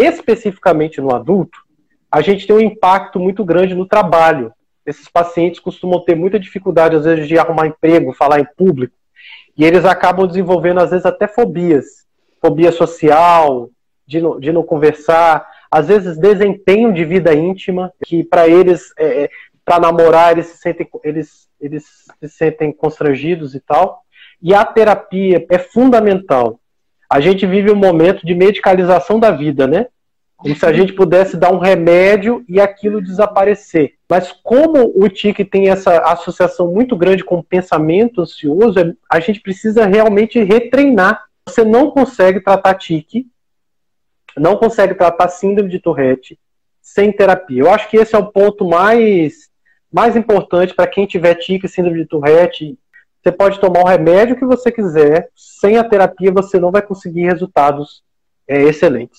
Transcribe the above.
especificamente no adulto, a gente tem um impacto muito grande no trabalho. Esses pacientes costumam ter muita dificuldade, às vezes, de arrumar emprego, falar em público, e eles acabam desenvolvendo, às vezes, até fobias. Fobia social, de não, de não conversar, às vezes desempenho de vida íntima, que para eles, é, é para namorar, eles se, sentem, eles, eles se sentem constrangidos e tal. E a terapia é fundamental. A gente vive um momento de medicalização da vida, né? Como se a gente pudesse dar um remédio e aquilo desaparecer. Mas como o TIC tem essa associação muito grande com o pensamento ansioso, é, a gente precisa realmente retreinar. Você não consegue tratar TIC, não consegue tratar síndrome de Tourette sem terapia. Eu acho que esse é o ponto mais, mais importante para quem tiver TIC, síndrome de Tourette. Você pode tomar o remédio que você quiser, sem a terapia você não vai conseguir resultados é, excelentes.